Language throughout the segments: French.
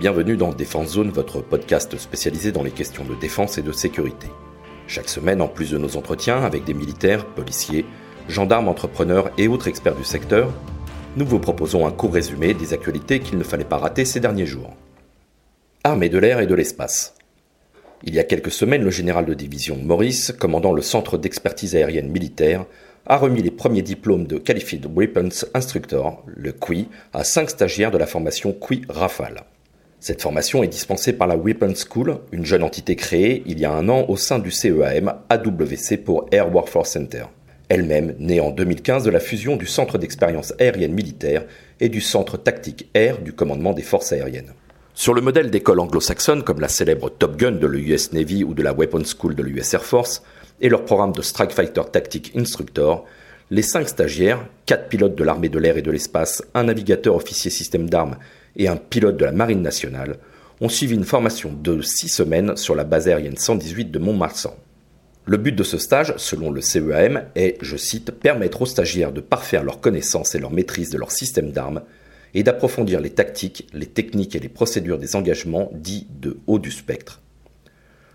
Bienvenue dans Défense Zone, votre podcast spécialisé dans les questions de défense et de sécurité. Chaque semaine, en plus de nos entretiens avec des militaires, policiers, gendarmes, entrepreneurs et autres experts du secteur, nous vous proposons un court résumé des actualités qu'il ne fallait pas rater ces derniers jours. Armée de l'air et de l'espace. Il y a quelques semaines, le général de division Maurice, commandant le Centre d'expertise aérienne militaire, a remis les premiers diplômes de Qualified Weapons Instructor, le QI, à cinq stagiaires de la formation QI Rafale. Cette formation est dispensée par la Weapons School, une jeune entité créée il y a un an au sein du CEAM AWC pour Air Workforce Center. Elle-même née en 2015 de la fusion du Centre d'expérience aérienne militaire et du Centre tactique air du commandement des forces aériennes. Sur le modèle d'école anglo-saxonne comme la célèbre Top Gun de l'US Navy ou de la Weapons School de l'US Air Force, et leur programme de Strike Fighter Tactic Instructor, les cinq stagiaires, quatre pilotes de l'armée de l'air et de l'espace, un navigateur officier système d'armes et un pilote de la marine nationale, ont suivi une formation de six semaines sur la base aérienne 118 de Mont-Marsan. Le but de ce stage, selon le CEAM, est, je cite, permettre aux stagiaires de parfaire leurs connaissances et leur maîtrise de leur système d'armes et d'approfondir les tactiques, les techniques et les procédures des engagements dits de haut du spectre.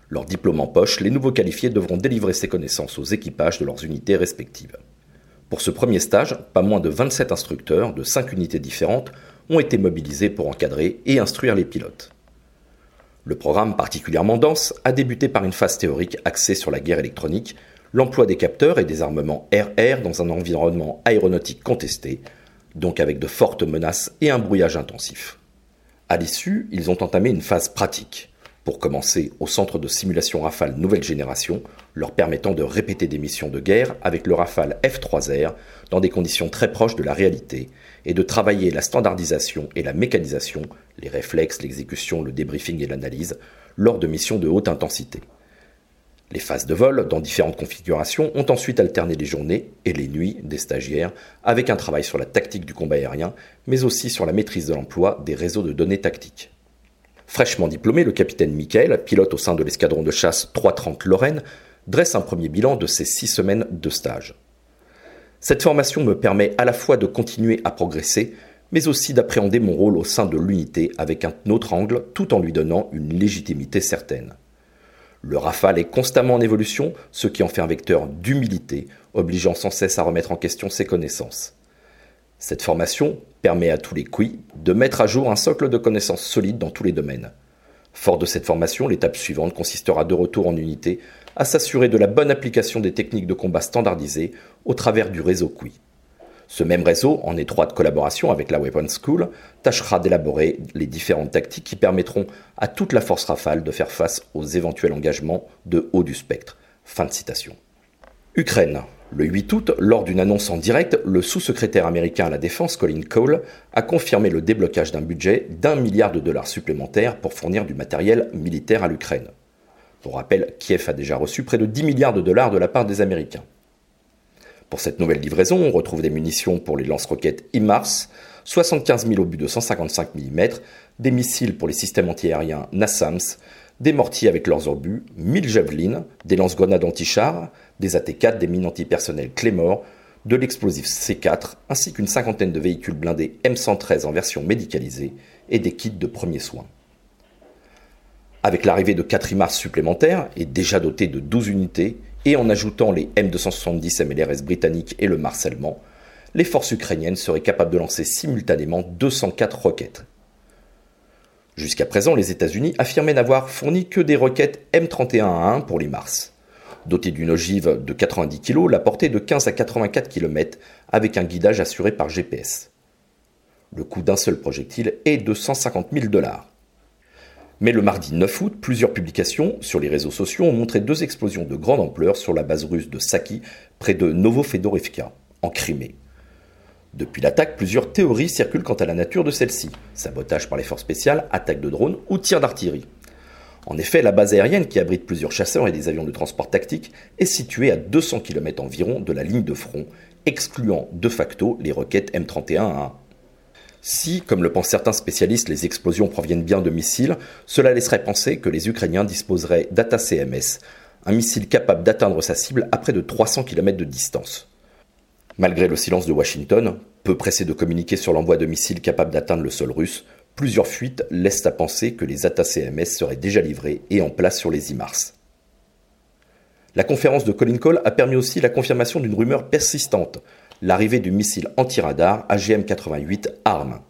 Leur diplôme en poche, les nouveaux qualifiés devront délivrer ces connaissances aux équipages de leurs unités respectives. Pour ce premier stage, pas moins de 27 instructeurs de 5 unités différentes ont été mobilisés pour encadrer et instruire les pilotes. Le programme particulièrement dense a débuté par une phase théorique axée sur la guerre électronique, l'emploi des capteurs et des armements RR dans un environnement aéronautique contesté, donc avec de fortes menaces et un brouillage intensif. À l'issue, ils ont entamé une phase pratique, pour commencer au centre de simulation Rafale nouvelle génération, leur permettant de répéter des missions de guerre avec le Rafale F3R dans des conditions très proches de la réalité, et de travailler la standardisation et la mécanisation, les réflexes, l'exécution, le débriefing et l'analyse, lors de missions de haute intensité. Les phases de vol, dans différentes configurations, ont ensuite alterné les journées et les nuits des stagiaires, avec un travail sur la tactique du combat aérien, mais aussi sur la maîtrise de l'emploi des réseaux de données tactiques. Fraîchement diplômé, le capitaine Michael, pilote au sein de l'escadron de chasse 330 Lorraine, dresse un premier bilan de ses six semaines de stage. Cette formation me permet à la fois de continuer à progresser, mais aussi d'appréhender mon rôle au sein de l'unité avec un autre angle tout en lui donnant une légitimité certaine. Le Rafale est constamment en évolution, ce qui en fait un vecteur d'humilité, obligeant sans cesse à remettre en question ses connaissances. Cette formation permet à tous les QI de mettre à jour un socle de connaissances solides dans tous les domaines. Fort de cette formation, l'étape suivante consistera de retour en unité à s'assurer de la bonne application des techniques de combat standardisées au travers du réseau QI. Ce même réseau, en étroite collaboration avec la Weapons School, tâchera d'élaborer les différentes tactiques qui permettront à toute la force Rafale de faire face aux éventuels engagements de haut du spectre. Fin de citation. Ukraine. Le 8 août, lors d'une annonce en direct, le sous-secrétaire américain à la Défense, Colin Cole, a confirmé le déblocage d'un budget d'un milliard de dollars supplémentaires pour fournir du matériel militaire à l'Ukraine. Pour rappel, Kiev a déjà reçu près de 10 milliards de dollars de la part des Américains. Pour cette nouvelle livraison, on retrouve des munitions pour les lance-roquettes IMARS, 75 000 obus de 155 mm, des missiles pour les systèmes antiaériens NASAMS, des mortiers avec leurs obus, 1000 javelines, des lance-grenades anti-chars, des AT-4, des mines antipersonnelles Claymore, de l'explosif C4, ainsi qu'une cinquantaine de véhicules blindés M113 en version médicalisée et des kits de premiers soins. Avec l'arrivée de 4 IMARS supplémentaires et déjà dotés de 12 unités, et en ajoutant les M270 MLRS britanniques et le Mars allemand, les forces ukrainiennes seraient capables de lancer simultanément 204 roquettes. Jusqu'à présent, les États-Unis affirmaient n'avoir fourni que des roquettes M31A1 pour les Mars. Dotées d'une ogive de 90 kg, la portée de 15 à 84 km avec un guidage assuré par GPS. Le coût d'un seul projectile est de 150 000 dollars. Mais le mardi 9 août, plusieurs publications sur les réseaux sociaux ont montré deux explosions de grande ampleur sur la base russe de Saki, près de Novofedorivka, en Crimée. Depuis l'attaque, plusieurs théories circulent quant à la nature de celle-ci sabotage par les forces spéciales, attaque de drones ou tir d'artillerie. En effet, la base aérienne, qui abrite plusieurs chasseurs et des avions de transport tactique, est située à 200 km environ de la ligne de front, excluant de facto les roquettes M31A1. Si, comme le pensent certains spécialistes, les explosions proviennent bien de missiles, cela laisserait penser que les Ukrainiens disposeraient d'ATA-CMS, un missile capable d'atteindre sa cible à près de 300 km de distance. Malgré le silence de Washington, peu pressé de communiquer sur l'envoi de missiles capables d'atteindre le sol russe, Plusieurs fuites laissent à penser que les ATA-CMS seraient déjà livrés et en place sur les IMARS. La conférence de Colin Cole a permis aussi la confirmation d'une rumeur persistante, l'arrivée du missile anti-radar AGM-88 ARM.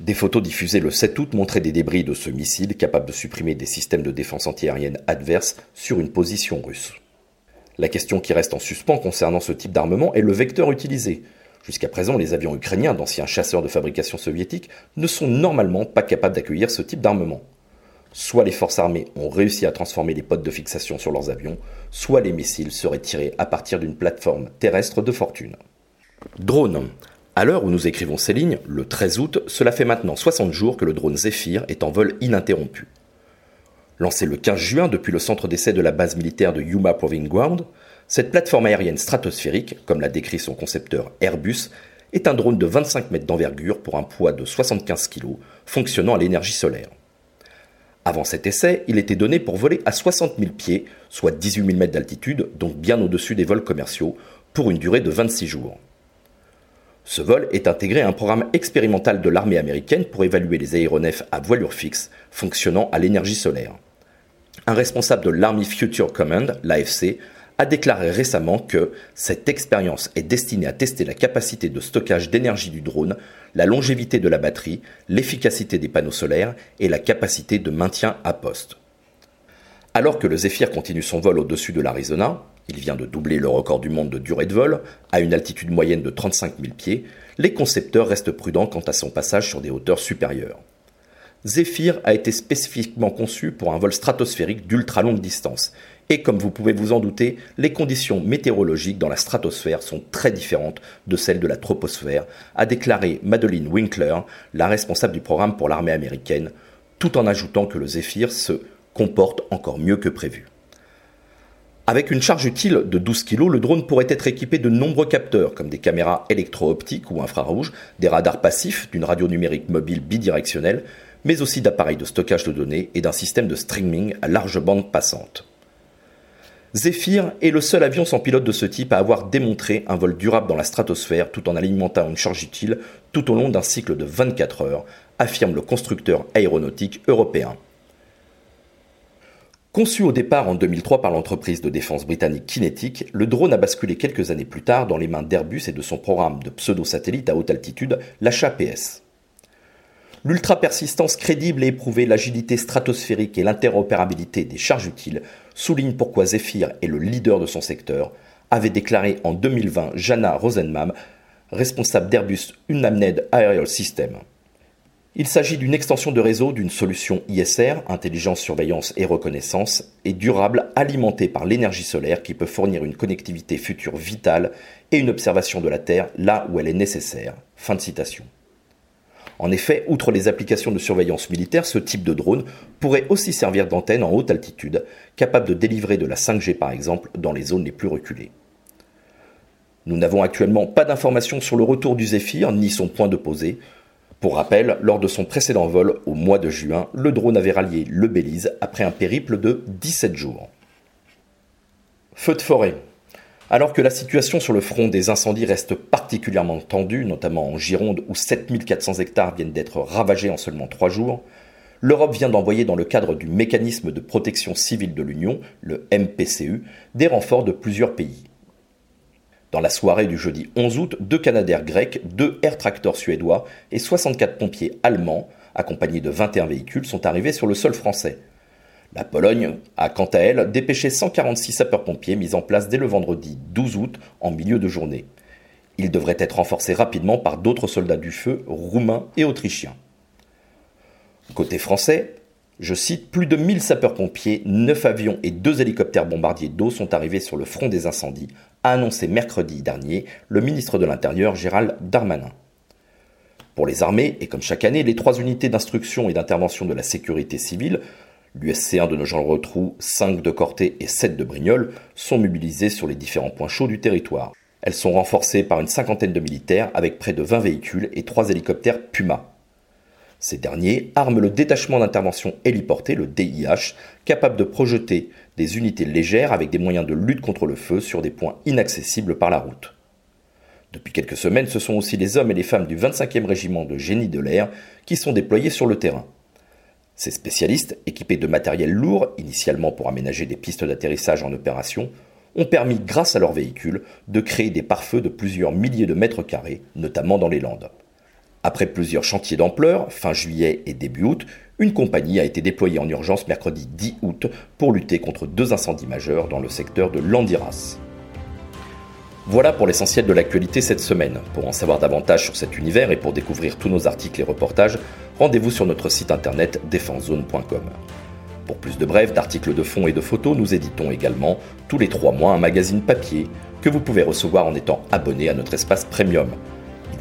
Des photos diffusées le 7 août montraient des débris de ce missile capable de supprimer des systèmes de défense antiaérienne adverses sur une position russe. La question qui reste en suspens concernant ce type d'armement est le vecteur utilisé. Jusqu'à présent, les avions ukrainiens, d'anciens chasseurs de fabrication soviétique, ne sont normalement pas capables d'accueillir ce type d'armement. Soit les forces armées ont réussi à transformer les potes de fixation sur leurs avions, soit les missiles seraient tirés à partir d'une plateforme terrestre de fortune. Drone. À l'heure où nous écrivons ces lignes, le 13 août, cela fait maintenant 60 jours que le drone Zephyr est en vol ininterrompu. Lancé le 15 juin depuis le centre d'essai de la base militaire de Yuma Proving Ground, cette plateforme aérienne stratosphérique, comme l'a décrit son concepteur Airbus, est un drone de 25 mètres d'envergure pour un poids de 75 kg, fonctionnant à l'énergie solaire. Avant cet essai, il était donné pour voler à 60 000 pieds, soit 18 000 mètres d'altitude, donc bien au-dessus des vols commerciaux, pour une durée de 26 jours. Ce vol est intégré à un programme expérimental de l'armée américaine pour évaluer les aéronefs à voilure fixe fonctionnant à l'énergie solaire. Un responsable de l'Army Future Command, l'AFC, a déclaré récemment que cette expérience est destinée à tester la capacité de stockage d'énergie du drone, la longévité de la batterie, l'efficacité des panneaux solaires et la capacité de maintien à poste. Alors que le Zephyr continue son vol au-dessus de l'Arizona, il vient de doubler le record du monde de durée de vol, à une altitude moyenne de 35 000 pieds, les concepteurs restent prudents quant à son passage sur des hauteurs supérieures. Zephyr a été spécifiquement conçu pour un vol stratosphérique d'ultra longue distance, et comme vous pouvez vous en douter, les conditions météorologiques dans la stratosphère sont très différentes de celles de la troposphère, a déclaré Madeleine Winkler, la responsable du programme pour l'armée américaine, tout en ajoutant que le Zephyr se comporte encore mieux que prévu. Avec une charge utile de 12 kg, le drone pourrait être équipé de nombreux capteurs, comme des caméras électro-optiques ou infrarouges, des radars passifs, d'une radio numérique mobile bidirectionnelle, mais aussi d'appareils de stockage de données et d'un système de streaming à large bande passante. Zephyr est le seul avion sans pilote de ce type à avoir démontré un vol durable dans la stratosphère tout en alimentant une charge utile tout au long d'un cycle de 24 heures, affirme le constructeur aéronautique européen. Conçu au départ en 2003 par l'entreprise de défense britannique Kinetic, le drone a basculé quelques années plus tard dans les mains d'Airbus et de son programme de pseudo-satellite à haute altitude, l'HAPS. L'ultra-persistance crédible et éprouvée, l'agilité stratosphérique et l'interopérabilité des charges utiles soulignent pourquoi Zephyr est le leader de son secteur, avait déclaré en 2020 Jana Rosenmam, responsable d'Airbus Unmanned Aerial System. Il s'agit d'une extension de réseau d'une solution ISR, intelligence, surveillance et reconnaissance, et durable alimentée par l'énergie solaire qui peut fournir une connectivité future vitale et une observation de la Terre là où elle est nécessaire. En effet, outre les applications de surveillance militaire, ce type de drone pourrait aussi servir d'antenne en haute altitude, capable de délivrer de la 5G par exemple dans les zones les plus reculées. Nous n'avons actuellement pas d'informations sur le retour du Zephyr ni son point de posée, pour rappel, lors de son précédent vol au mois de juin, le drone avait rallié le Belize après un périple de 17 jours. Feu de forêt. Alors que la situation sur le front des incendies reste particulièrement tendue, notamment en Gironde où 7400 hectares viennent d'être ravagés en seulement 3 jours, l'Europe vient d'envoyer dans le cadre du mécanisme de protection civile de l'Union, le MPCU, des renforts de plusieurs pays. Dans la soirée du jeudi 11 août, deux Canadaires grecs, deux air tractors suédois et 64 pompiers allemands, accompagnés de 21 véhicules, sont arrivés sur le sol français. La Pologne a quant à elle dépêché 146 sapeurs-pompiers mis en place dès le vendredi 12 août en milieu de journée. Ils devraient être renforcés rapidement par d'autres soldats du feu roumains et autrichiens. Côté français, je cite, plus de 1000 sapeurs-pompiers, 9 avions et 2 hélicoptères bombardiers d'eau sont arrivés sur le front des incendies, a annoncé mercredi dernier le ministre de l'Intérieur Gérald Darmanin. Pour les armées, et comme chaque année, les trois unités d'instruction et d'intervention de la sécurité civile, l'USC1 de Nogent-le-Rotrou, 5 de Corté et 7 de Brignoles, sont mobilisées sur les différents points chauds du territoire. Elles sont renforcées par une cinquantaine de militaires avec près de 20 véhicules et 3 hélicoptères Puma. Ces derniers arment le détachement d'intervention héliporté, le DIH, capable de projeter des unités légères avec des moyens de lutte contre le feu sur des points inaccessibles par la route. Depuis quelques semaines, ce sont aussi les hommes et les femmes du 25e régiment de génie de l'air qui sont déployés sur le terrain. Ces spécialistes, équipés de matériel lourd, initialement pour aménager des pistes d'atterrissage en opération, ont permis, grâce à leurs véhicules, de créer des pare-feux de plusieurs milliers de mètres carrés, notamment dans les Landes. Après plusieurs chantiers d'ampleur, fin juillet et début août, une compagnie a été déployée en urgence mercredi 10 août pour lutter contre deux incendies majeurs dans le secteur de Landiras. Voilà pour l'essentiel de l'actualité cette semaine. Pour en savoir davantage sur cet univers et pour découvrir tous nos articles et reportages, rendez-vous sur notre site internet défensezone.com. Pour plus de brèves, d'articles de fond et de photos, nous éditons également tous les trois mois un magazine papier que vous pouvez recevoir en étant abonné à notre espace premium.